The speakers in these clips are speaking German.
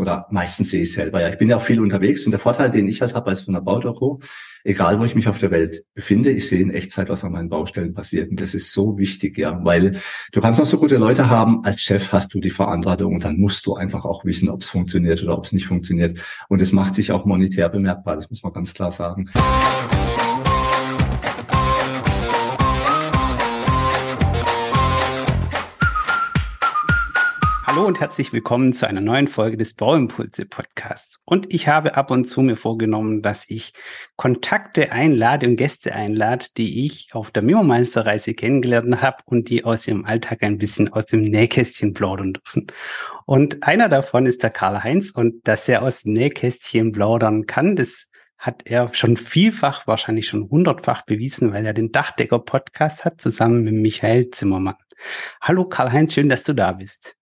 oder meistens sehe ich selber. Ja, ich bin ja auch viel unterwegs und der Vorteil, den ich halt habe als von der Baudocho, egal wo ich mich auf der Welt befinde, ich sehe in Echtzeit, was an meinen Baustellen passiert. Und das ist so wichtig, ja, weil du kannst noch so gute Leute haben, als Chef hast du die Verantwortung und dann musst du einfach auch wissen, ob es funktioniert oder ob es nicht funktioniert. Und es macht sich auch monetär bemerkbar, das muss man ganz klar sagen. Und herzlich willkommen zu einer neuen Folge des Bauimpulse Podcasts. Und ich habe ab und zu mir vorgenommen, dass ich Kontakte einlade und Gäste einlade, die ich auf der Memo-Meisterreise kennengelernt habe und die aus ihrem Alltag ein bisschen aus dem Nähkästchen plaudern dürfen. Und einer davon ist der Karl-Heinz und dass er aus dem Nähkästchen plaudern kann, das hat er schon vielfach, wahrscheinlich schon hundertfach bewiesen, weil er den Dachdecker-Podcast hat, zusammen mit Michael Zimmermann. Hallo Karl-Heinz, schön, dass du da bist.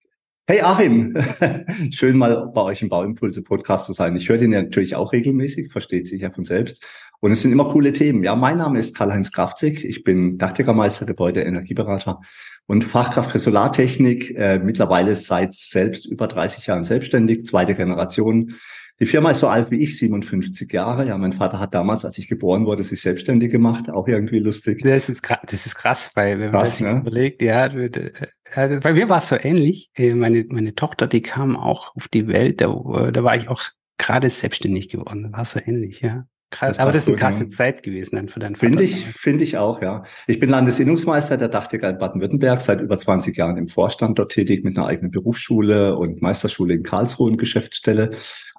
Hey Achim, schön mal bei euch im Bauimpulse Podcast zu sein. Ich höre den ja natürlich auch regelmäßig, versteht sich ja von selbst. Und es sind immer coole Themen. Ja, mein Name ist Karl-Heinz Kraftzig. Ich bin Dachdeckermeister, Gebäude, Energieberater und Fachkraft für Solartechnik. Äh, mittlerweile seit selbst über 30 Jahren selbstständig, zweite Generation. Die Firma ist so alt wie ich, 57 Jahre. Ja, mein Vater hat damals, als ich geboren wurde, sich selbstständig gemacht. Auch irgendwie lustig. Das ist krass, das ist krass weil wenn man krass, sich ne? überlegt, ja, äh, bei mir war es so ähnlich. Äh, meine, meine Tochter, die kam auch auf die Welt, da, da war ich auch gerade selbstständig geworden. War so ähnlich, ja. Krass, das aber das ist eine krasse ja. Zeit gewesen dann für deinen Vater. Finde ich, finde ich auch, ja. Ich bin Landesinnungsmeister der Dachdecker in Baden-Württemberg, seit über 20 Jahren im Vorstand dort tätig mit einer eigenen Berufsschule und Meisterschule in Karlsruhe und Geschäftsstelle.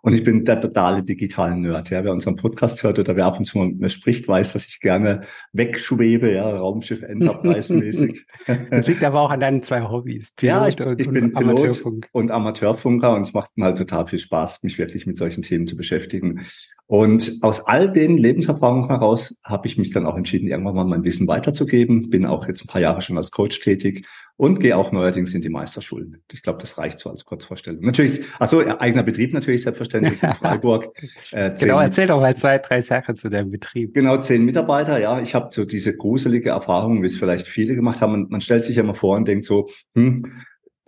Und ich bin der totale digitale Nerd. Ja, wer unseren Podcast hört oder wer ab und zu mal spricht, weiß, dass ich gerne wegschwebe, ja, Raumschiff Enterprise-mäßig. das liegt aber auch an deinen zwei Hobbys. Pilot ja, ich, und, ich bin und Pilot Amateurfunk. und Amateurfunker und es macht mir halt total viel Spaß, mich wirklich mit solchen Themen zu beschäftigen. Und aus all den Lebenserfahrungen heraus habe ich mich dann auch entschieden, irgendwann mal mein Wissen weiterzugeben. Bin auch jetzt ein paar Jahre schon als Coach tätig und gehe auch neuerdings in die Meisterschulen. Ich glaube, das reicht so als Kurzvorstellung. Natürlich, also eigener Betrieb natürlich selbstverständlich in Freiburg. Äh, genau, erzähl doch mal zwei, drei Sachen zu deinem Betrieb. Genau, zehn Mitarbeiter, ja. Ich habe so diese gruselige Erfahrung, wie es vielleicht viele gemacht haben. Man, man stellt sich ja mal vor und denkt so, hm,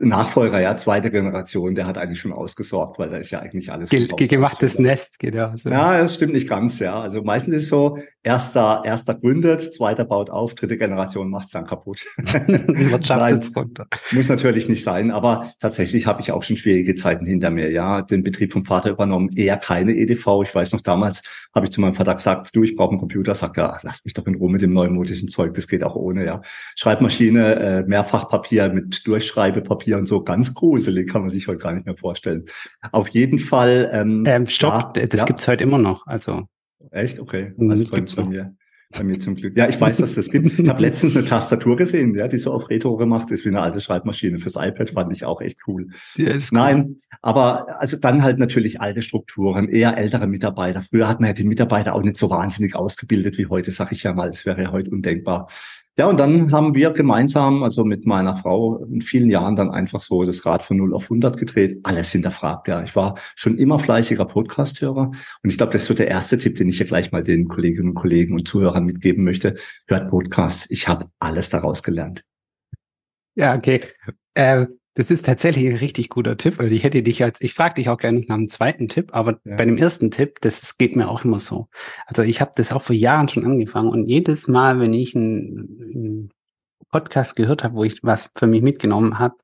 Nachfolger, ja, zweite Generation, der hat eigentlich schon ausgesorgt, weil da ist ja eigentlich alles. Ge gemachtes Nest, genau. So. Ja, das stimmt nicht ganz, ja. Also meistens ist es so, erster, erster gründet, zweiter baut auf, dritte Generation macht's dann kaputt. Wirtschaftet runter. Muss natürlich nicht sein, aber tatsächlich habe ich auch schon schwierige Zeiten hinter mir, ja. Den Betrieb vom Vater übernommen, eher keine EDV. Ich weiß noch, damals habe ich zu meinem Vater gesagt, du, ich brauche einen Computer. Sagt er, lasst mich doch in Ruhe mit dem neumodischen Zeug, das geht auch ohne, ja. Schreibmaschine, äh, Mehrfachpapier mit Durchschreibepapier Papier und so ganz gruselig, kann man sich heute gar nicht mehr vorstellen. Auf jeden Fall. Ähm, ähm, stopp, da, das ja. gibt's heute immer noch. Also echt, okay. Mhm, also bei, bei mir, bei mir zum Glück. Ja, ich weiß, dass das gibt. Ich habe letztens eine Tastatur gesehen, ja, die so auf Retro gemacht ist wie eine alte Schreibmaschine fürs iPad, fand ich auch echt cool. Ja, ist cool. Nein, aber also dann halt natürlich alte Strukturen, eher ältere Mitarbeiter. Früher hat man ja die Mitarbeiter auch nicht so wahnsinnig ausgebildet wie heute, sag ich ja mal. Das wäre ja heute undenkbar. Ja, und dann haben wir gemeinsam, also mit meiner Frau, in vielen Jahren dann einfach so das Rad von 0 auf 100 gedreht, alles hinterfragt. Ja, ich war schon immer fleißiger Podcast-Hörer und ich glaube, das ist so der erste Tipp, den ich hier gleich mal den Kolleginnen und Kollegen und Zuhörern mitgeben möchte. Hört Podcasts. Ich habe alles daraus gelernt. Ja, okay. Äh, das ist tatsächlich ein richtig guter Tipp, weil ich hätte dich als, ich frage dich auch gerne nach einem zweiten Tipp, aber ja. bei dem ersten Tipp, das, geht mir auch immer so. Also ich habe das auch vor Jahren schon angefangen und jedes Mal, wenn ich einen, Podcast gehört habe, wo ich was für mich mitgenommen habe,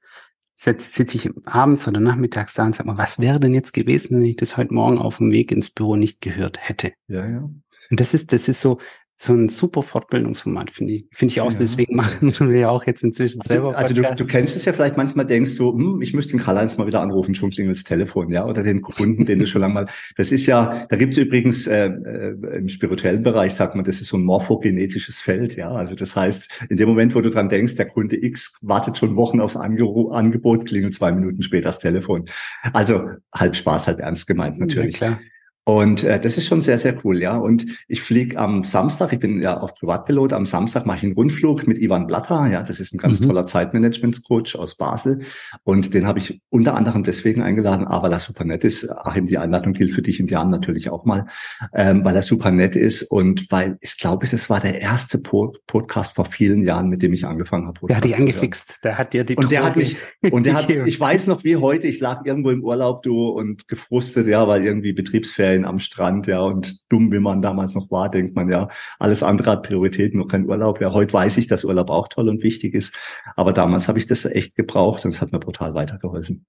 sitze sitz ich abends oder nachmittags da und sag mal, was wäre denn jetzt gewesen, wenn ich das heute Morgen auf dem Weg ins Büro nicht gehört hätte? Ja, ja. Und das ist, das ist so, so ein super Fortbildungsformat, finde ich. Finde ich auch. Ja. Deswegen machen wir ja auch jetzt inzwischen also, selber. Also du, du kennst es ja vielleicht manchmal, denkst du, hm, ich müsste den Karl-Heinz mal wieder anrufen, schon klingelt Telefon, ja, oder den Kunden, den du schon lange mal. Das ist ja, da gibt es übrigens äh, äh, im spirituellen Bereich, sagt man, das ist so ein morphogenetisches Feld, ja. Also das heißt, in dem Moment, wo du dran denkst, der Kunde X wartet schon Wochen aufs Ange Angebot, klingelt zwei Minuten später das Telefon. Also halb Spaß, halb ernst gemeint natürlich. Ja, klar. Und äh, das ist schon sehr, sehr cool, ja. Und ich fliege am Samstag, ich bin ja auch Privatpilot, am Samstag mache ich einen Rundflug mit Ivan Blatter, ja, das ist ein ganz mhm. toller Zeitmanagement-Coach aus Basel. Und den habe ich unter anderem deswegen eingeladen, aber weil er super nett ist. Achim, die Einladung gilt für dich und Jan natürlich auch mal, ähm, weil er super nett ist und weil ich glaube, es war der erste Pod Podcast vor vielen Jahren, mit dem ich angefangen habe. Der hat dich angefixt, der hat dir die Und der hat mich, und der hat, ich weiß noch wie heute, ich lag irgendwo im Urlaub, du, und gefrustet, ja, weil irgendwie Betriebsferien Ferien am Strand, ja, und dumm, wie man damals noch war, denkt man ja, alles andere hat Priorität, nur kein Urlaub. Ja, heute weiß ich, dass Urlaub auch toll und wichtig ist, aber damals habe ich das echt gebraucht und es hat mir brutal weitergeholfen.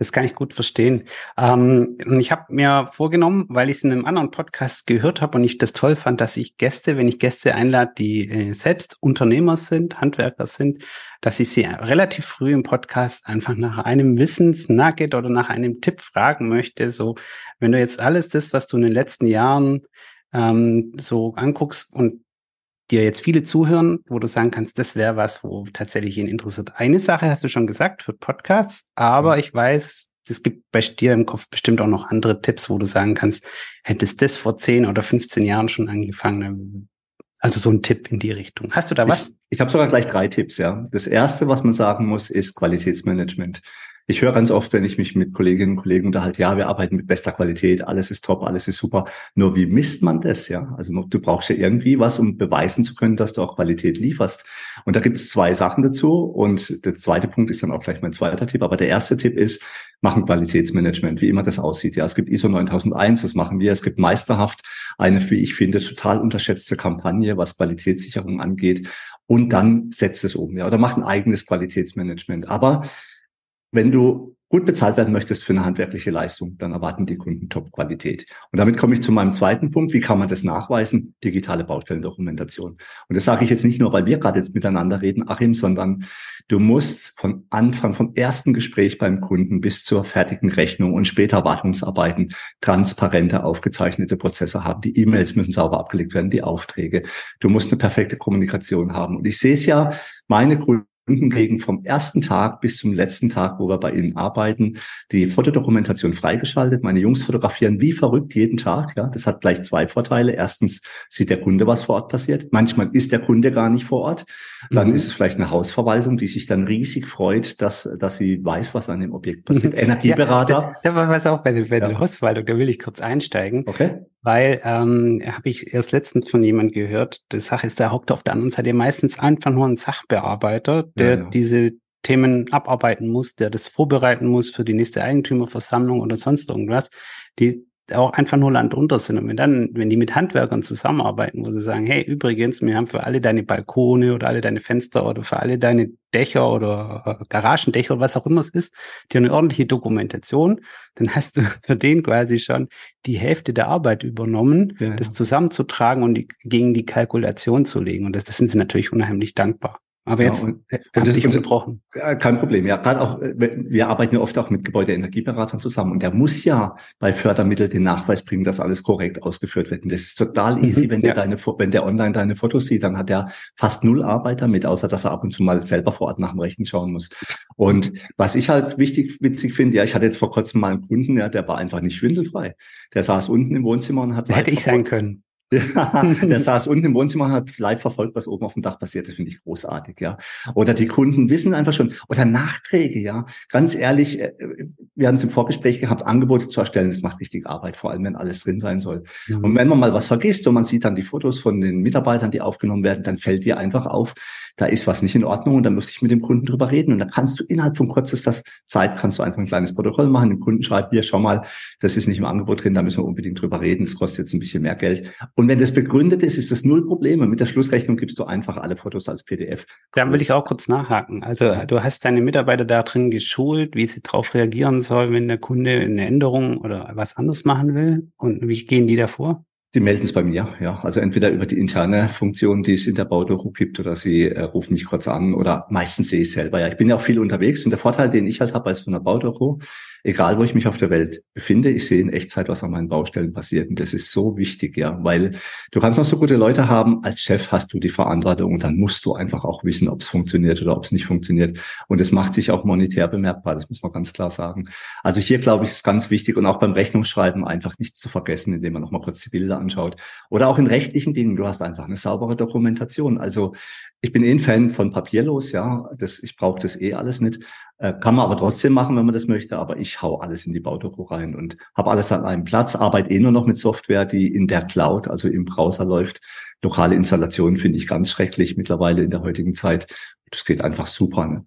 Das kann ich gut verstehen. Ähm, ich habe mir vorgenommen, weil ich es in einem anderen Podcast gehört habe und ich das toll fand, dass ich Gäste, wenn ich Gäste einlade, die äh, selbst Unternehmer sind, Handwerker sind, dass ich sie relativ früh im Podcast einfach nach einem Wissensnugget oder nach einem Tipp fragen möchte. So, wenn du jetzt alles das, was du in den letzten Jahren ähm, so anguckst und dir jetzt viele zuhören, wo du sagen kannst, das wäre was, wo tatsächlich ihn interessiert. Eine Sache hast du schon gesagt für Podcasts, aber mhm. ich weiß, es gibt bei dir im Kopf bestimmt auch noch andere Tipps, wo du sagen kannst, hättest das vor 10 oder 15 Jahren schon angefangen. Also so ein Tipp in die Richtung. Hast du da was? Ich, ich habe sogar gleich drei Tipps, ja. Das erste, was man sagen muss, ist Qualitätsmanagement. Ich höre ganz oft, wenn ich mich mit Kolleginnen und Kollegen unterhalte, ja, wir arbeiten mit bester Qualität, alles ist top, alles ist super. Nur wie misst man das, ja? Also du brauchst ja irgendwie was, um beweisen zu können, dass du auch Qualität lieferst. Und da gibt es zwei Sachen dazu. Und der zweite Punkt ist dann auch gleich mein zweiter Tipp. Aber der erste Tipp ist, machen Qualitätsmanagement, wie immer das aussieht. Ja, es gibt ISO 9001, das machen wir. Es gibt meisterhaft eine, wie ich finde, total unterschätzte Kampagne, was Qualitätssicherung angeht. Und dann setzt es um, ja, oder macht ein eigenes Qualitätsmanagement. Aber wenn du gut bezahlt werden möchtest für eine handwerkliche Leistung, dann erwarten die Kunden Top-Qualität. Und damit komme ich zu meinem zweiten Punkt. Wie kann man das nachweisen? Digitale Baustellendokumentation. Und das sage ich jetzt nicht nur, weil wir gerade jetzt miteinander reden, Achim, sondern du musst von Anfang, vom ersten Gespräch beim Kunden bis zur fertigen Rechnung und später Wartungsarbeiten transparente, aufgezeichnete Prozesse haben. Die E-Mails müssen sauber abgelegt werden, die Aufträge. Du musst eine perfekte Kommunikation haben. Und ich sehe es ja, meine Kunden Kunden kriegen vom ersten Tag bis zum letzten Tag, wo wir bei ihnen arbeiten, die Fotodokumentation freigeschaltet. Meine Jungs fotografieren wie verrückt jeden Tag. Ja, das hat gleich zwei Vorteile. Erstens sieht der Kunde, was vor Ort passiert. Manchmal ist der Kunde gar nicht vor Ort. Dann mhm. ist es vielleicht eine Hausverwaltung, die sich dann riesig freut, dass, dass sie weiß, was an dem Objekt passiert. Energieberater. Ja, da, da war was auch bei der, bei der ja. Hausverwaltung. Da will ich kurz einsteigen. Okay. Weil ähm, habe ich erst letztens von jemand gehört, die Sache ist, der hockt auf der anderen Seite meistens einfach nur ein Sachbearbeiter, der ja, ja. diese Themen abarbeiten muss, der das vorbereiten muss für die nächste Eigentümerversammlung oder sonst irgendwas. Die auch einfach nur Land unter sind. Und wenn dann, wenn die mit Handwerkern zusammenarbeiten, wo sie sagen, hey, übrigens, wir haben für alle deine Balkone oder alle deine Fenster oder für alle deine Dächer oder äh, Garagendächer oder was auch immer es ist, die eine ordentliche Dokumentation, dann hast du für den quasi schon die Hälfte der Arbeit übernommen, ja, das zusammenzutragen und die, gegen die Kalkulation zu legen. Und das, das sind sie natürlich unheimlich dankbar. Aber jetzt ja, und, äh, und dich unterbrochen. Kein Problem. Ja, gerade auch, äh, wir arbeiten ja oft auch mit Gebäudeenergieberatern zusammen und der muss ja bei Fördermitteln den Nachweis bringen, dass alles korrekt ausgeführt wird. Und das ist total mhm, easy, mhm, wenn ja. der deine, wenn der online deine Fotos sieht, dann hat er fast null Arbeit damit, außer dass er ab und zu mal selber vor Ort nach dem Rechten schauen muss. Und was ich halt wichtig, witzig finde, ja, ich hatte jetzt vor kurzem mal einen Kunden, ja, der war einfach nicht schwindelfrei. Der saß unten im Wohnzimmer und hat. Hätte ich sein können. Ja, der saß unten im Wohnzimmer und hat live verfolgt, was oben auf dem Dach passiert. Das finde ich großartig, ja. Oder die Kunden wissen einfach schon, oder Nachträge, ja. Ganz ehrlich, äh, wir haben es im Vorgespräch gehabt, Angebote zu erstellen, das macht richtig Arbeit, vor allem wenn alles drin sein soll. Mhm. Und wenn man mal was vergisst und man sieht dann die Fotos von den Mitarbeitern, die aufgenommen werden, dann fällt dir einfach auf, da ist was nicht in Ordnung und dann muss ich mit dem Kunden drüber reden. Und dann kannst du innerhalb von kürzester Zeit kannst du einfach ein kleines Protokoll machen, dem Kunden schreibt, hier, schau mal, das ist nicht im Angebot drin, da müssen wir unbedingt drüber reden, das kostet jetzt ein bisschen mehr Geld. Und wenn das begründet ist, ist das null Probleme. Mit der Schlussrechnung gibst du einfach alle Fotos als PDF. Da will ich auch kurz nachhaken. Also du hast deine Mitarbeiter da drin geschult, wie sie darauf reagieren sollen, wenn der Kunde eine Änderung oder was anderes machen will. Und wie gehen die davor? Die melden es bei mir, ja. Also entweder über die interne Funktion, die es in der Baudoku gibt, oder sie äh, rufen mich kurz an oder meistens sehe ich selber. Ja, ich bin ja auch viel unterwegs und der Vorteil, den ich halt habe als von der Baudoku, egal wo ich mich auf der Welt befinde, ich sehe in Echtzeit, was an meinen Baustellen passiert. Und das ist so wichtig, ja, weil du kannst noch so gute Leute haben, als Chef hast du die Verantwortung und dann musst du einfach auch wissen, ob es funktioniert oder ob es nicht funktioniert. Und es macht sich auch monetär bemerkbar, das muss man ganz klar sagen. Also hier, glaube ich, ist ganz wichtig und auch beim Rechnungsschreiben einfach nichts zu vergessen, indem man nochmal kurz die Bilder anschaut. Oder auch in rechtlichen Dingen, du hast einfach eine saubere Dokumentation. Also ich bin eh ein Fan von papierlos, ja. Das, ich brauche das eh alles nicht. Äh, kann man aber trotzdem machen, wenn man das möchte. Aber ich hau alles in die Baudoku rein und habe alles an einem Platz. Arbeite eh nur noch mit Software, die in der Cloud, also im Browser läuft. Lokale Installationen finde ich ganz schrecklich mittlerweile in der heutigen Zeit. Das geht einfach super. Ne?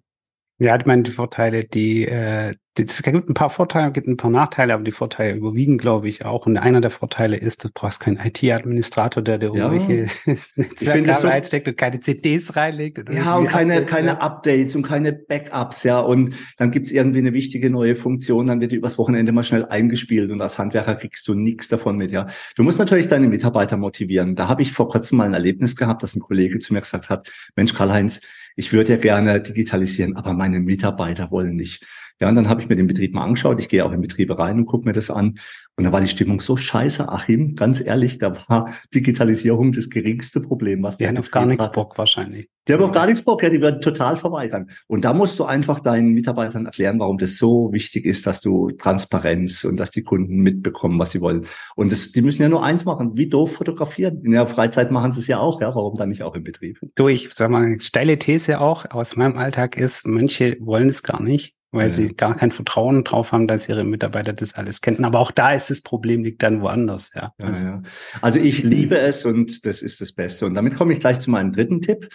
Ja, ich meine, die Vorteile, die, äh, es gibt ein paar Vorteile, gibt ein paar Nachteile, aber die Vorteile überwiegen, glaube ich, auch. Und einer der Vorteile ist, du brauchst keinen IT-Administrator, der dir ja. irgendwelche Netzwerke so, reinsteckt und keine CDs reinlegt. ja, und keine, Updates, keine Updates und keine Backups, ja. Und dann gibt's irgendwie eine wichtige neue Funktion, dann wird die übers Wochenende mal schnell eingespielt und als Handwerker kriegst du nichts davon mit, ja. Du musst natürlich deine Mitarbeiter motivieren. Da habe ich vor kurzem mal ein Erlebnis gehabt, dass ein Kollege zu mir gesagt hat, Mensch, Karl-Heinz, ich würde ja gerne digitalisieren, aber meine Mitarbeiter wollen nicht. Ja, und dann habe ich mir den Betrieb mal angeschaut. Ich gehe auch in Betriebe rein und gucke mir das an. Und da war die Stimmung so scheiße, Achim, ganz ehrlich, da war Digitalisierung das geringste Problem, was der Die haben auf gar nichts Bock wahrscheinlich. Die haben auf gar nichts Bock, ja, die werden total verweigern. Und da musst du einfach deinen Mitarbeitern erklären, warum das so wichtig ist, dass du Transparenz und dass die Kunden mitbekommen, was sie wollen. Und das, die müssen ja nur eins machen, wie doof fotografieren. In der Freizeit machen sie es ja auch, ja, warum dann nicht auch im Betrieb? Du, ich sag mal, steile These auch aus meinem Alltag ist, manche wollen es gar nicht weil ja. sie gar kein Vertrauen drauf haben, dass ihre Mitarbeiter das alles kennen. Aber auch da ist das Problem, liegt dann woanders, ja. ja also, ja. also ich liebe es und das ist das Beste. Und damit komme ich gleich zu meinem dritten Tipp.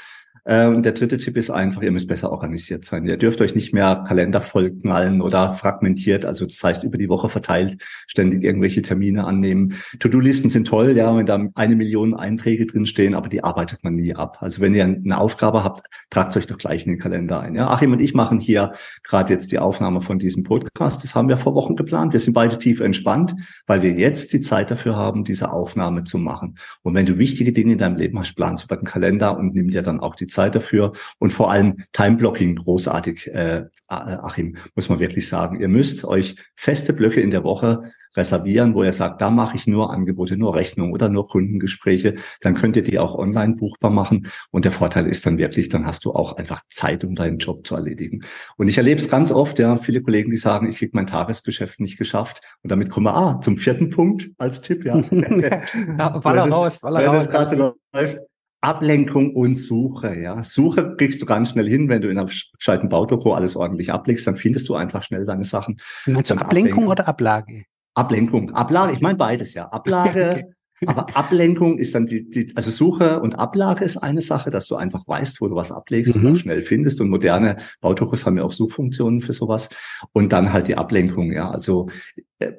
Äh, und der dritte Tipp ist einfach, ihr müsst besser organisiert sein. Ihr dürft euch nicht mehr Kalender vollknallen oder fragmentiert, also das heißt über die Woche verteilt, ständig irgendwelche Termine annehmen. To-Do-Listen sind toll, ja, wenn da eine Million Einträge drinstehen, aber die arbeitet man nie ab. Also wenn ihr eine Aufgabe habt, tragt euch doch gleich in den Kalender ein. Ja, Achim und ich machen hier gerade jetzt die Aufnahme von diesem Podcast. Das haben wir vor Wochen geplant. Wir sind beide tief entspannt, weil wir jetzt die Zeit dafür haben, diese Aufnahme zu machen. Und wenn du wichtige Dinge in deinem Leben hast, planst über den Kalender und nimm dir dann auch die Zeit dafür und vor allem Time-Blocking großartig, äh, Achim, muss man wirklich sagen. Ihr müsst euch feste Blöcke in der Woche reservieren, wo ihr sagt, da mache ich nur Angebote, nur Rechnung oder nur Kundengespräche. Dann könnt ihr die auch online buchbar machen. Und der Vorteil ist dann wirklich, dann hast du auch einfach Zeit, um deinen Job zu erledigen. Und ich erlebe es ganz oft, ja, viele Kollegen, die sagen, ich kriege mein Tagesgeschäft nicht geschafft. Und damit kommen wir ah, zum vierten Punkt als Tipp, ja. ja Waller raus, Waller raus. Das gerade läuft. Ablenkung und Suche, ja. Suche kriegst du ganz schnell hin, wenn du in einem gescheiten Baudoku alles ordentlich ablegst, dann findest du einfach schnell deine Sachen. Meinst du Ablenkung oder Ablage? Ablenkung. Ablage, ich meine beides, ja. Ablage, okay. Aber Ablenkung ist dann die, die, also Suche und Ablage ist eine Sache, dass du einfach weißt, wo du was ablegst mhm. und schnell findest. Und moderne Baudokus haben ja auch Suchfunktionen für sowas. Und dann halt die Ablenkung, ja. Also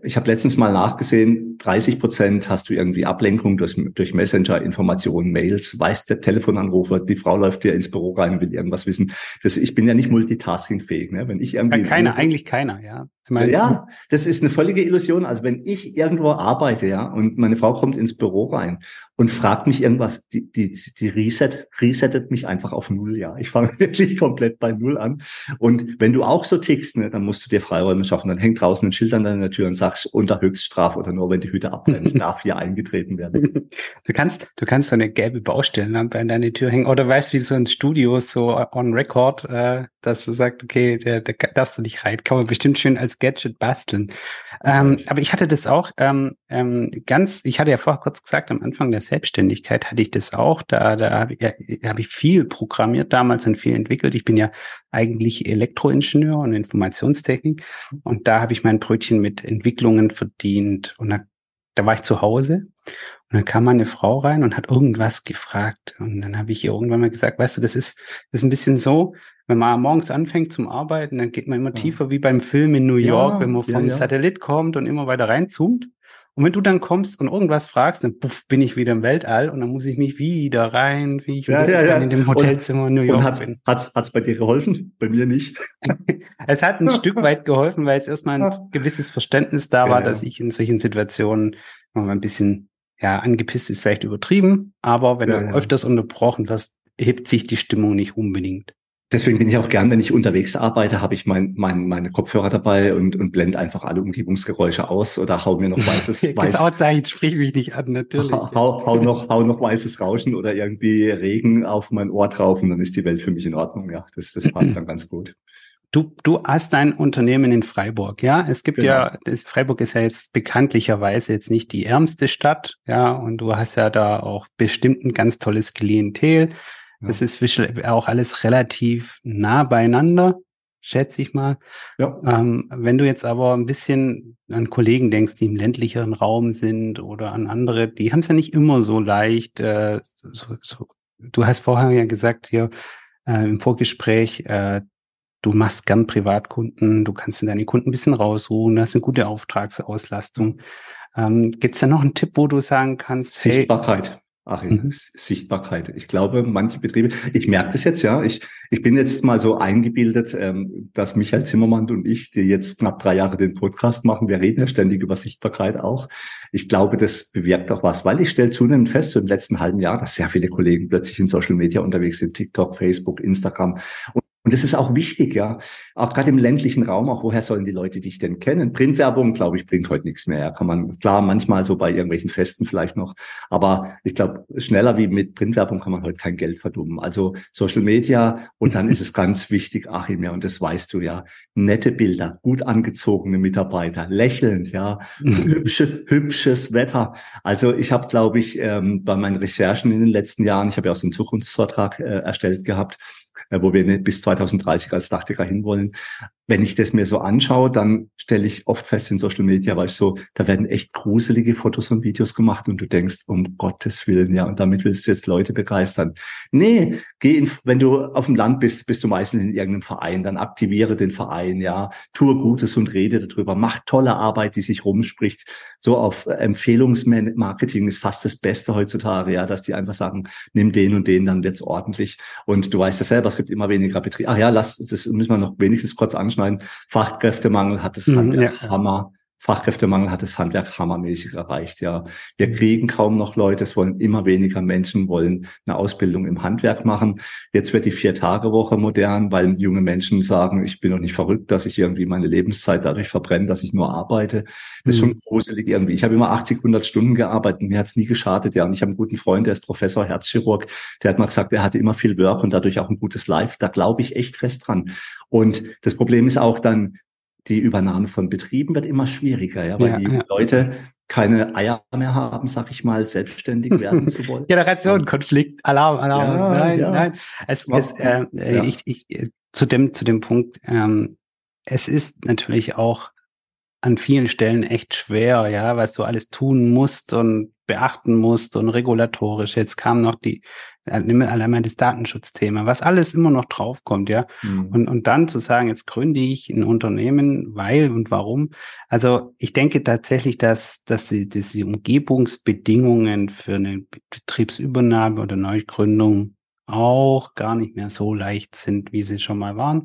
ich habe letztens mal nachgesehen, 30 Prozent hast du irgendwie Ablenkung durch, durch Messenger, Informationen, Mails, weiß der Telefonanrufer, die Frau läuft dir ins Büro rein und will irgendwas wissen. Das, ich bin ja nicht multitaskingfähig. Ne? Wenn ich irgendwie keiner, eigentlich keiner, ja. Meine, ja, das ist eine völlige Illusion. Also wenn ich irgendwo arbeite, ja, und meine Frau kommt ins Büro rein und fragt mich irgendwas, die, die, die Reset, resettet mich einfach auf Null, ja. Ich fange wirklich komplett bei Null an. Und wenn du auch so tickst, ne, dann musst du dir Freiräume schaffen. Dann hängt draußen ein Schild an deiner Tür und sagst unter Höchststrafe oder nur wenn die Hütte abbrennt, darf hier eingetreten werden. Du kannst, du kannst so eine gelbe Baustellenlampe an deine Tür hängen oder weißt wie so ein Studio so on record, äh, dass du sagst, okay, der, der darfst du nicht rein, kann man bestimmt schön als Gadget basteln. Ähm, aber ich hatte das auch ähm, ähm, ganz, ich hatte ja vorher kurz gesagt, am Anfang der Selbstständigkeit hatte ich das auch, da, da habe ich, ja, hab ich viel programmiert damals und viel entwickelt. Ich bin ja eigentlich Elektroingenieur und Informationstechnik. Und da habe ich mein Brötchen mit Entwicklungen verdient. Und da, da war ich zu Hause und dann kam eine Frau rein und hat irgendwas gefragt. Und dann habe ich ihr irgendwann mal gesagt, weißt du, das ist, das ist ein bisschen so, wenn man morgens anfängt zum Arbeiten, dann geht man immer ja. tiefer wie beim Film in New York, ja, wenn man vom ja, Satellit kommt und immer weiter reinzoomt. Und wenn du dann kommst und irgendwas fragst, dann puff, bin ich wieder im Weltall und dann muss ich mich wieder rein, wie ich ja, ja, ja. in dem Hotelzimmer in New York und hat's, bin. Hat's, hat's bei dir geholfen? Bei mir nicht. es hat ein Stück weit geholfen, weil es erstmal ein gewisses Verständnis da war, dass ich in solchen Situationen mal ein bisschen ja, angepisst ist vielleicht übertrieben, aber wenn ja, du ja. öfters unterbrochen wirst, hebt sich die Stimmung nicht unbedingt. Deswegen bin ich auch gern, wenn ich unterwegs arbeite, habe ich mein, mein, meine Kopfhörer dabei und, und blende einfach alle Umgebungsgeräusche aus oder hau mir noch weißes. weiß, Outside sprich mich nicht an, natürlich. Hau, hau, noch, hau noch weißes Rauschen oder irgendwie Regen auf mein Ohr drauf und dann ist die Welt für mich in Ordnung. Ja, das, das passt dann ganz gut. Du, du hast ein Unternehmen in Freiburg, ja? Es gibt genau. ja, das, Freiburg ist ja jetzt bekanntlicherweise jetzt nicht die ärmste Stadt, ja, und du hast ja da auch bestimmt ein ganz tolles Klientel. Das ist auch alles relativ nah beieinander, schätze ich mal. Ja. Ähm, wenn du jetzt aber ein bisschen an Kollegen denkst, die im ländlicheren Raum sind oder an andere, die haben es ja nicht immer so leicht. Äh, so, so. Du hast vorher ja gesagt hier äh, im Vorgespräch, äh, du machst gern Privatkunden, du kannst deine Kunden ein bisschen rausruhen, du hast eine gute Auftragsauslastung. Ähm, Gibt es da noch einen Tipp, wo du sagen kannst? Sichtbarkeit. Hey, Achim, mhm. Sichtbarkeit. Ich glaube, manche Betriebe, ich merke das jetzt, ja, ich, ich bin jetzt mal so eingebildet, ähm, dass Michael Zimmermann und ich, die jetzt knapp drei Jahre den Podcast machen, wir reden ja ständig über Sichtbarkeit auch. Ich glaube, das bewirkt auch was, weil ich stelle zunehmend fest, so im letzten halben Jahr, dass sehr viele Kollegen plötzlich in Social Media unterwegs sind, TikTok, Facebook, Instagram. Und und das ist auch wichtig, ja. Auch gerade im ländlichen Raum, auch woher sollen die Leute dich denn kennen? Printwerbung, glaube ich, bringt heute nichts mehr. Ja. Kann man, klar, manchmal so bei irgendwelchen Festen vielleicht noch. Aber ich glaube, schneller wie mit Printwerbung kann man heute kein Geld verdummen. Also Social Media und dann ist es ganz wichtig, Achim, ja, und das weißt du ja, nette Bilder, gut angezogene Mitarbeiter, lächelnd, ja, hübsche, hübsches Wetter. Also ich habe, glaube ich, ähm, bei meinen Recherchen in den letzten Jahren, ich habe ja auch so einen Zukunftsvortrag äh, erstellt gehabt, wo wir bis 2030 als Dachdecker hinwollen. Wenn ich das mir so anschaue, dann stelle ich oft fest in Social Media, weil ich so, da werden echt gruselige Fotos und Videos gemacht und du denkst, um Gottes Willen, ja, und damit willst du jetzt Leute begeistern. Nee, geh in, wenn du auf dem Land bist, bist du meistens in irgendeinem Verein, dann aktiviere den Verein, ja, tue Gutes und rede darüber, mach tolle Arbeit, die sich rumspricht. So auf Empfehlungsmarketing ist fast das Beste heutzutage, ja, dass die einfach sagen, nimm den und den, dann wird's ordentlich. Und du weißt ja selber, es gibt immer weniger Betriebe. Ach ja, lass, das müssen wir noch wenigstens kurz anschneiden. Fachkräftemangel hat es mhm, ja. Hammer Fachkräftemangel hat das Handwerk hammermäßig erreicht. Ja, wir kriegen kaum noch Leute. Es wollen immer weniger Menschen wollen eine Ausbildung im Handwerk machen. Jetzt wird die Vier-Tage-Woche modern, weil junge Menschen sagen, ich bin doch nicht verrückt, dass ich irgendwie meine Lebenszeit dadurch verbrenne, dass ich nur arbeite. Das ist mhm. schon gruselig irgendwie. Ich habe immer 80, 100 Stunden gearbeitet. Mir hat es nie geschadet. Ja, und ich habe einen guten Freund, der ist Professor Herzchirurg. Der hat mal gesagt, er hatte immer viel Work und dadurch auch ein gutes Life. Da glaube ich echt fest dran. Und das Problem ist auch dann, die Übernahme von Betrieben wird immer schwieriger, ja, weil ja, die ja. Leute keine Eier mehr haben, sag ich mal, selbstständig werden zu wollen. Generation, Konflikt, Alarm, Alarm. Ja, nein, nein. Es, es, äh, ja. ich, ich, zu dem, zu dem Punkt, ähm, es ist natürlich auch an vielen Stellen echt schwer, ja, was du alles tun musst und beachten musst und regulatorisch. Jetzt kam noch die, äh, nimm allein mal das Datenschutzthema, was alles immer noch draufkommt, ja. Mhm. Und, und dann zu sagen, jetzt gründe ich ein Unternehmen, weil und warum. Also ich denke tatsächlich, dass, dass die, dass die Umgebungsbedingungen für eine Betriebsübernahme oder Neugründung auch gar nicht mehr so leicht sind, wie sie schon mal waren.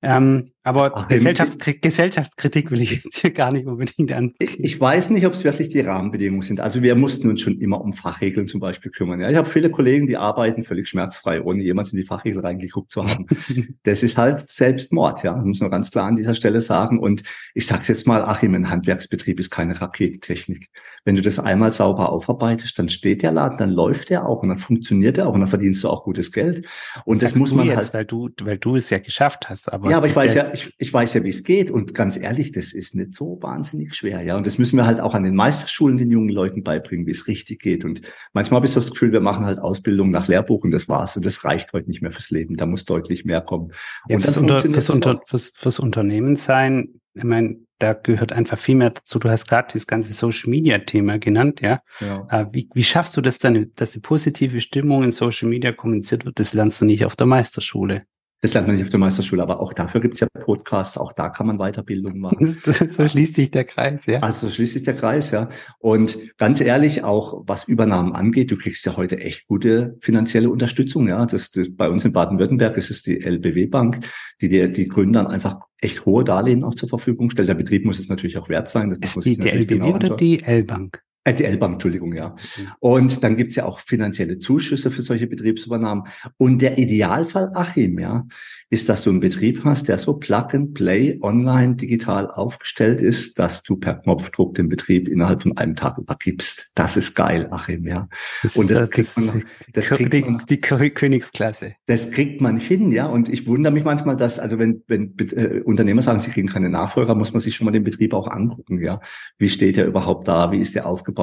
Ähm, aber Ach, Gesellschaftskritik, Gesellschaftskritik will ich jetzt hier gar nicht unbedingt an. Ich weiß nicht, ob es wirklich die Rahmenbedingungen sind. Also wir mussten uns schon immer um Fachregeln zum Beispiel kümmern. Ja, ich habe viele Kollegen, die arbeiten völlig schmerzfrei, ohne jemals in die Fachregeln reingeguckt zu haben. das ist halt Selbstmord, ja, das muss man ganz klar an dieser Stelle sagen. Und ich sage jetzt mal, Achim, ein Handwerksbetrieb ist keine Raketentechnik. Wenn du das einmal sauber aufarbeitest, dann steht der Laden, dann läuft der auch und dann funktioniert er auch und dann verdienst du auch gutes Geld. Und das, das muss man jetzt, halt, weil du, weil du es ja geschafft hast. Aber ja, aber ich weiß ja, ich, ich weiß ja, wie es geht. Und ganz ehrlich, das ist nicht so wahnsinnig schwer. Ja, und das müssen wir halt auch an den Meisterschulen den jungen Leuten beibringen, wie es richtig geht. Und manchmal habe ich so das Gefühl, wir machen halt Ausbildung nach Lehrbuch und das war's. Und das reicht heute nicht mehr fürs Leben. Da muss deutlich mehr kommen. Ja, und fürs, unter, fürs, unter, fürs, fürs Unternehmen sein, ich meine, da gehört einfach viel mehr dazu. Du hast gerade das ganze Social Media Thema genannt, ja. ja. Äh, wie, wie schaffst du das dann, dass die positive Stimmung in Social Media kommuniziert wird? Das lernst du nicht auf der Meisterschule. Das lernt man nicht auf der Meisterschule, aber auch dafür gibt es ja Podcasts, auch da kann man Weiterbildung machen. so schließt sich der Kreis, ja. Also so schließt sich der Kreis, ja. Und ganz ehrlich, auch was Übernahmen angeht, du kriegst ja heute echt gute finanzielle Unterstützung, ja. Das, das bei uns in Baden-Württemberg ist es die LBW Bank, die dir die Gründern einfach echt hohe Darlehen auch zur Verfügung stellt. Der Betrieb muss es natürlich auch wert sein. Das ist die, die LBW genau oder die L-Bank? RTL Bank, Entschuldigung, ja. Mhm. Und dann gibt's ja auch finanzielle Zuschüsse für solche Betriebsübernahmen. Und der Idealfall, Achim, ja, ist, dass du einen Betrieb hast, der so Plug and Play online digital aufgestellt ist, dass du per Knopfdruck den Betrieb innerhalb von einem Tag übergibst. Das ist geil, Achim, ja. Das und das, das kriegt man, das kriegt man, die Königsklasse. Das kriegt man hin, ja. Und ich wundere mich manchmal, dass, also wenn, wenn äh, Unternehmer sagen, sie kriegen keine Nachfolger, muss man sich schon mal den Betrieb auch angucken, ja. Wie steht der überhaupt da? Wie ist der aufgebaut?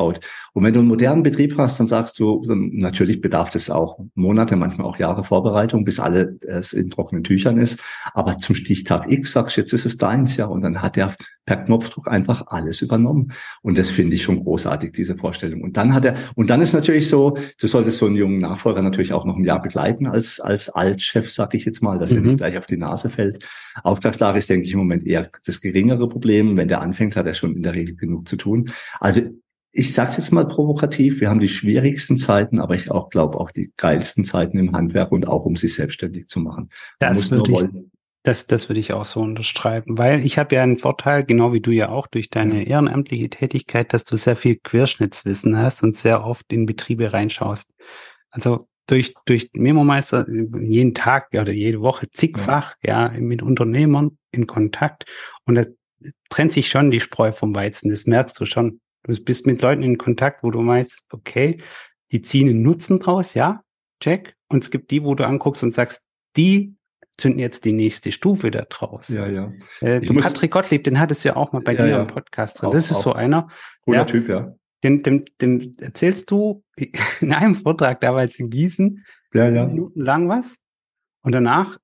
Und wenn du einen modernen Betrieb hast, dann sagst du, natürlich bedarf es auch Monate, manchmal auch Jahre Vorbereitung, bis alle es in trockenen Tüchern ist. Aber zum Stichtag X sagst du, jetzt ist es deins, ja. Und dann hat er per Knopfdruck einfach alles übernommen. Und das finde ich schon großartig, diese Vorstellung. Und dann hat er, und dann ist natürlich so, du solltest so einen jungen Nachfolger natürlich auch noch ein Jahr begleiten als, als Altchef, sag ich jetzt mal, dass mhm. er nicht gleich auf die Nase fällt. Auftragslage ist, denke ich, im Moment eher das geringere Problem. Wenn der anfängt, hat er schon in der Regel genug zu tun. Also ich sage es jetzt mal provokativ, wir haben die schwierigsten Zeiten, aber ich auch glaube auch die geilsten Zeiten im Handwerk und auch um sich selbstständig zu machen. das würde ich, das, das würde ich auch so unterschreiben, weil ich habe ja einen Vorteil, genau wie du ja auch, durch deine ehrenamtliche Tätigkeit, dass du sehr viel Querschnittswissen hast und sehr oft in Betriebe reinschaust. Also durch, durch Memo-Meister jeden Tag oder jede Woche zigfach, ja. ja, mit Unternehmern in Kontakt und da trennt sich schon die Spreu vom Weizen, das merkst du schon. Du bist mit Leuten in Kontakt, wo du meinst, okay, die ziehen einen Nutzen draus, ja, check. Und es gibt die, wo du anguckst und sagst, die zünden jetzt die nächste Stufe da draus. Ja, ja. Äh, du Patrick Gottlieb, den hattest du ja auch mal bei ja, dir ja. im Podcast drin. Auch, das ist so einer. Cooler der, Typ, ja. Den, dem, dem erzählst du in einem Vortrag damals in Gießen ja, ja. Minuten lang was und danach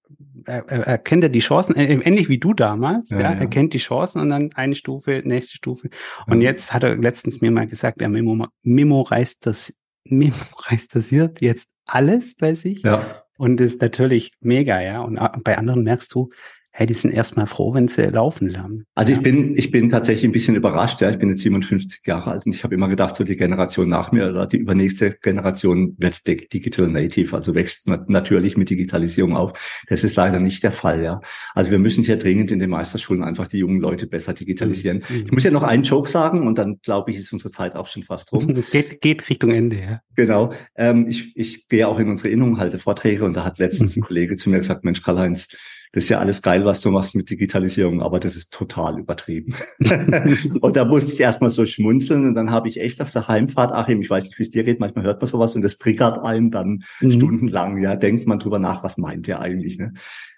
er, er, erkennt er die Chancen, äh, ähnlich wie du damals, ja, ja, ja, erkennt die Chancen und dann eine Stufe, nächste Stufe. Und jetzt hat er letztens mir mal gesagt, er memo, memoreist das, memorisiert jetzt alles bei sich. Ja. Und ist natürlich mega, ja. Und äh, bei anderen merkst du, hey, die sind erstmal froh, wenn sie laufen lernen. Also ich bin, ich bin tatsächlich ein bisschen überrascht, ja. Ich bin jetzt 57 Jahre alt und ich habe immer gedacht, so die Generation nach mir oder die übernächste Generation wird Digital Native, also wächst natürlich mit Digitalisierung auf. Das ist leider nicht der Fall, ja. Also wir müssen hier dringend in den Meisterschulen einfach die jungen Leute besser digitalisieren. Mhm. Ich muss ja noch einen Joke sagen und dann glaube ich, ist unsere Zeit auch schon fast rum. geht, geht Richtung Ende, ja. Genau. Ähm, ich, ich gehe auch in unsere Innungen, halte Vorträge und da hat letztens mhm. ein Kollege zu mir gesagt, Mensch, Karl-Heinz, das ist ja alles geil, was du machst mit Digitalisierung, aber das ist total übertrieben. und da musste ich erstmal so schmunzeln und dann habe ich echt auf der Heimfahrt, Achim, ich weiß nicht, wie es dir geht, manchmal hört man sowas und das triggert einen dann mhm. stundenlang, ja, denkt man drüber nach, was meint der eigentlich, ne?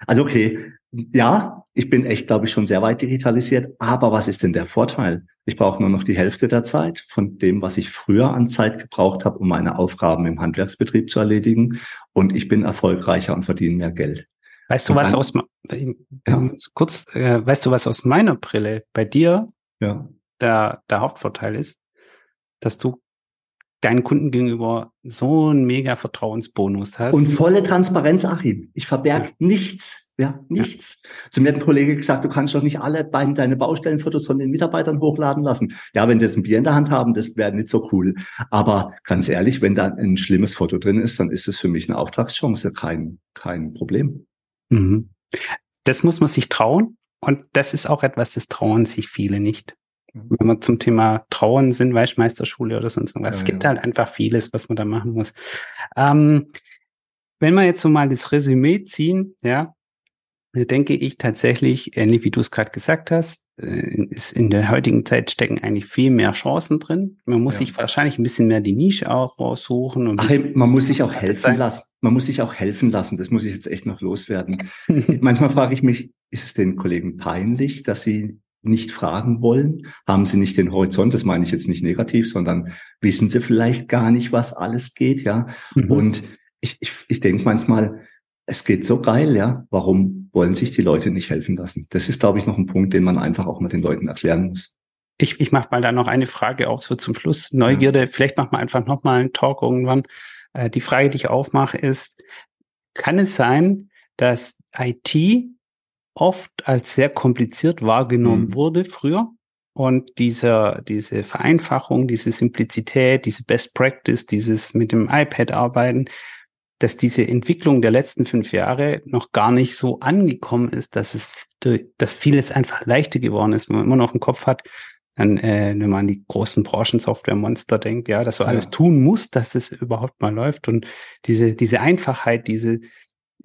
Also okay, ja, ich bin echt, glaube ich, schon sehr weit digitalisiert, aber was ist denn der Vorteil? Ich brauche nur noch die Hälfte der Zeit von dem, was ich früher an Zeit gebraucht habe, um meine Aufgaben im Handwerksbetrieb zu erledigen und ich bin erfolgreicher und verdiene mehr Geld. Weißt du, was aus ja. kurz, äh, weißt du, was aus meiner Brille bei dir ja. der, der Hauptvorteil ist? Dass du deinen Kunden gegenüber so einen mega Vertrauensbonus hast. Und volle Transparenz, Achim. Ich verberg ja. nichts. Ja, nichts. Ja. Zu mir hat ein Kollege gesagt, du kannst doch nicht alle deine Baustellenfotos von den Mitarbeitern hochladen lassen. Ja, wenn sie jetzt ein Bier in der Hand haben, das wäre nicht so cool. Aber ganz ehrlich, wenn da ein schlimmes Foto drin ist, dann ist es für mich eine Auftragschance, kein, kein Problem. Mhm. Das muss man sich trauen. Und das ist auch etwas, das trauen sich viele nicht. Mhm. Wenn wir zum Thema Trauen sind, Weichmeisterschule oder sonst irgendwas. Ja, es gibt ja. halt einfach vieles, was man da machen muss. Ähm, wenn wir jetzt so mal das Resümee ziehen, ja, denke ich tatsächlich, ähnlich wie du es gerade gesagt hast, ist in der heutigen Zeit stecken eigentlich viel mehr Chancen drin. Man muss ja. sich wahrscheinlich ein bisschen mehr die Nische auch raussuchen. Und Ach, man muss sich auch helfen sein. lassen. Man muss sich auch helfen lassen. Das muss ich jetzt echt noch loswerden. Manchmal frage ich mich, ist es den Kollegen peinlich, dass sie nicht fragen wollen? Haben sie nicht den Horizont? Das meine ich jetzt nicht negativ, sondern wissen sie vielleicht gar nicht, was alles geht, ja? Mhm. Und ich, ich, ich denke manchmal, es geht so geil, ja. Warum wollen sich die Leute nicht helfen lassen? Das ist, glaube ich, noch ein Punkt, den man einfach auch mal den Leuten erklären muss. Ich, ich mache mal da noch eine Frage auf, so zum Schluss. Neugierde, ja. vielleicht machen wir einfach noch mal einen Talk irgendwann. Äh, die Frage, die ich aufmache, ist, kann es sein, dass IT oft als sehr kompliziert wahrgenommen mhm. wurde früher? Und diese, diese Vereinfachung, diese Simplizität, diese Best Practice, dieses mit dem iPad arbeiten, dass diese Entwicklung der letzten fünf Jahre noch gar nicht so angekommen ist, dass es, dass vieles einfach leichter geworden ist, wenn man immer noch im Kopf hat, an, äh, wenn man an die großen Branchensoftware-Monster denkt, ja, dass du ja. alles tun musst, dass das überhaupt mal läuft. Und diese, diese Einfachheit, diese,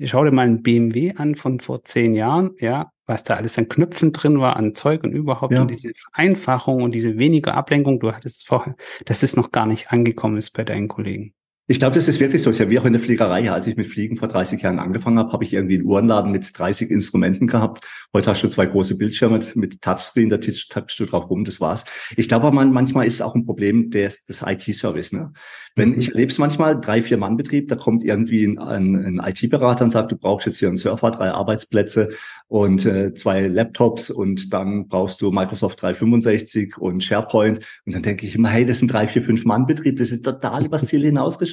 schau dir mal ein BMW an von vor zehn Jahren, ja, was da alles an Knöpfen drin war, an Zeug und überhaupt ja. und diese Vereinfachung und diese weniger Ablenkung, du hattest vorher, dass es noch gar nicht angekommen ist bei deinen Kollegen. Ich glaube, das ist wirklich so. Ist ja wie auch in der Fliegerei. Als ich mit Fliegen vor 30 Jahren angefangen habe, habe ich irgendwie einen Uhrenladen mit 30 Instrumenten gehabt. Heute hast du zwei große Bildschirme mit Touchscreen, da tippst du drauf rum, das war's. Ich glaube aber manchmal ist es auch ein Problem des, des IT-Service. Ne? Wenn mhm. ich erlebe es manchmal, drei, vier Mann-Betrieb, da kommt irgendwie ein, ein, ein IT-Berater und sagt, du brauchst jetzt hier einen Surfer, drei Arbeitsplätze und äh, zwei Laptops und dann brauchst du Microsoft 365 und SharePoint. Und dann denke ich immer, hey, das sind drei, vier, fünf Mann-Betrieb, das ist total übers Ziel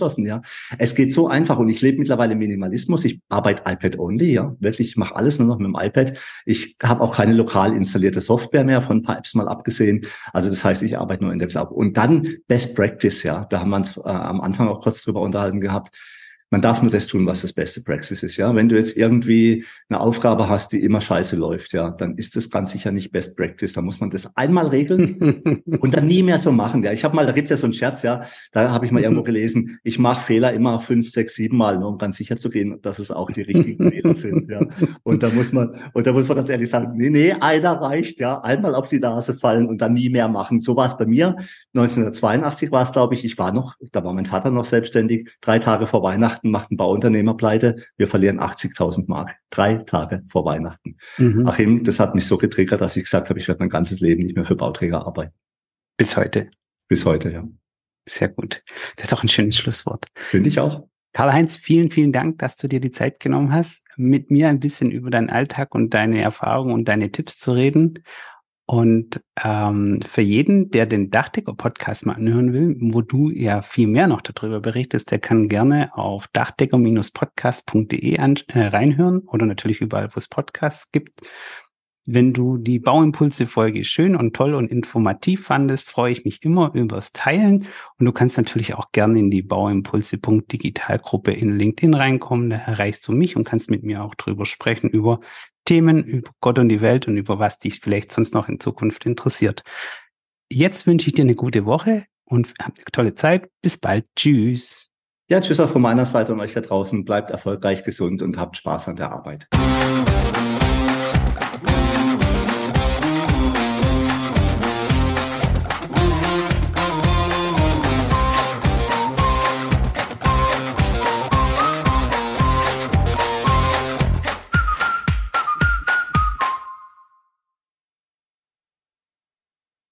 hinausgeschossen, ja. Es geht so einfach und ich lebe mittlerweile Minimalismus. Ich arbeite iPad-only, ja. Wirklich, ich mache alles nur noch mit dem iPad. Ich habe auch keine lokal installierte Software mehr, von Pipes mal abgesehen. Also das heißt, ich arbeite nur in der Cloud. Und dann Best Practice, ja. Da haben wir uns äh, am Anfang auch kurz drüber unterhalten gehabt man darf nur das tun, was das beste Praxis ist. Ja, wenn du jetzt irgendwie eine Aufgabe hast, die immer scheiße läuft, ja, dann ist das ganz sicher nicht Best Practice. Da muss man das einmal regeln und dann nie mehr so machen. Ja, ich habe mal, da gibt's ja so einen Scherz, ja, da habe ich mal irgendwo gelesen, ich mache Fehler immer fünf, sechs, sieben Mal, nur um ganz sicher zu gehen, dass es auch die richtigen Fehler sind. Ja, und da muss man und da muss man ganz ehrlich sagen, nee, nee, einer reicht, ja, einmal auf die Nase fallen und dann nie mehr machen. So war es bei mir. 1982 war es, glaube ich. Ich war noch, da war mein Vater noch selbstständig, drei Tage vor Weihnachten Weihnachten macht ein Bauunternehmer pleite, wir verlieren 80.000 Mark. Drei Tage vor Weihnachten. Mhm. Achim, das hat mich so getriggert, dass ich gesagt habe, ich werde mein ganzes Leben nicht mehr für Bauträger arbeiten. Bis heute. Bis heute, ja. Sehr gut. Das ist doch ein schönes Schlusswort. Finde ich auch. Karl-Heinz, vielen, vielen Dank, dass du dir die Zeit genommen hast, mit mir ein bisschen über deinen Alltag und deine Erfahrungen und deine Tipps zu reden. Und ähm, für jeden, der den Dachdecker-Podcast mal anhören will, wo du ja viel mehr noch darüber berichtest, der kann gerne auf dachdecker-podcast.de äh, reinhören oder natürlich überall, wo es Podcasts gibt. Wenn du die Bauimpulse-Folge schön und toll und informativ fandest, freue ich mich immer übers Teilen. Und du kannst natürlich auch gerne in die Bauimpulse.digitalgruppe in LinkedIn reinkommen. Da erreichst du mich und kannst mit mir auch drüber sprechen, über Themen, über Gott und die Welt und über was dich vielleicht sonst noch in Zukunft interessiert. Jetzt wünsche ich dir eine gute Woche und habt eine tolle Zeit. Bis bald. Tschüss. Ja, tschüss auch von meiner Seite und euch da draußen. Bleibt erfolgreich gesund und habt Spaß an der Arbeit.